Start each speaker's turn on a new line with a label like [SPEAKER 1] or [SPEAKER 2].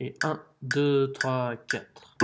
[SPEAKER 1] Et un, deux, trois, quatre.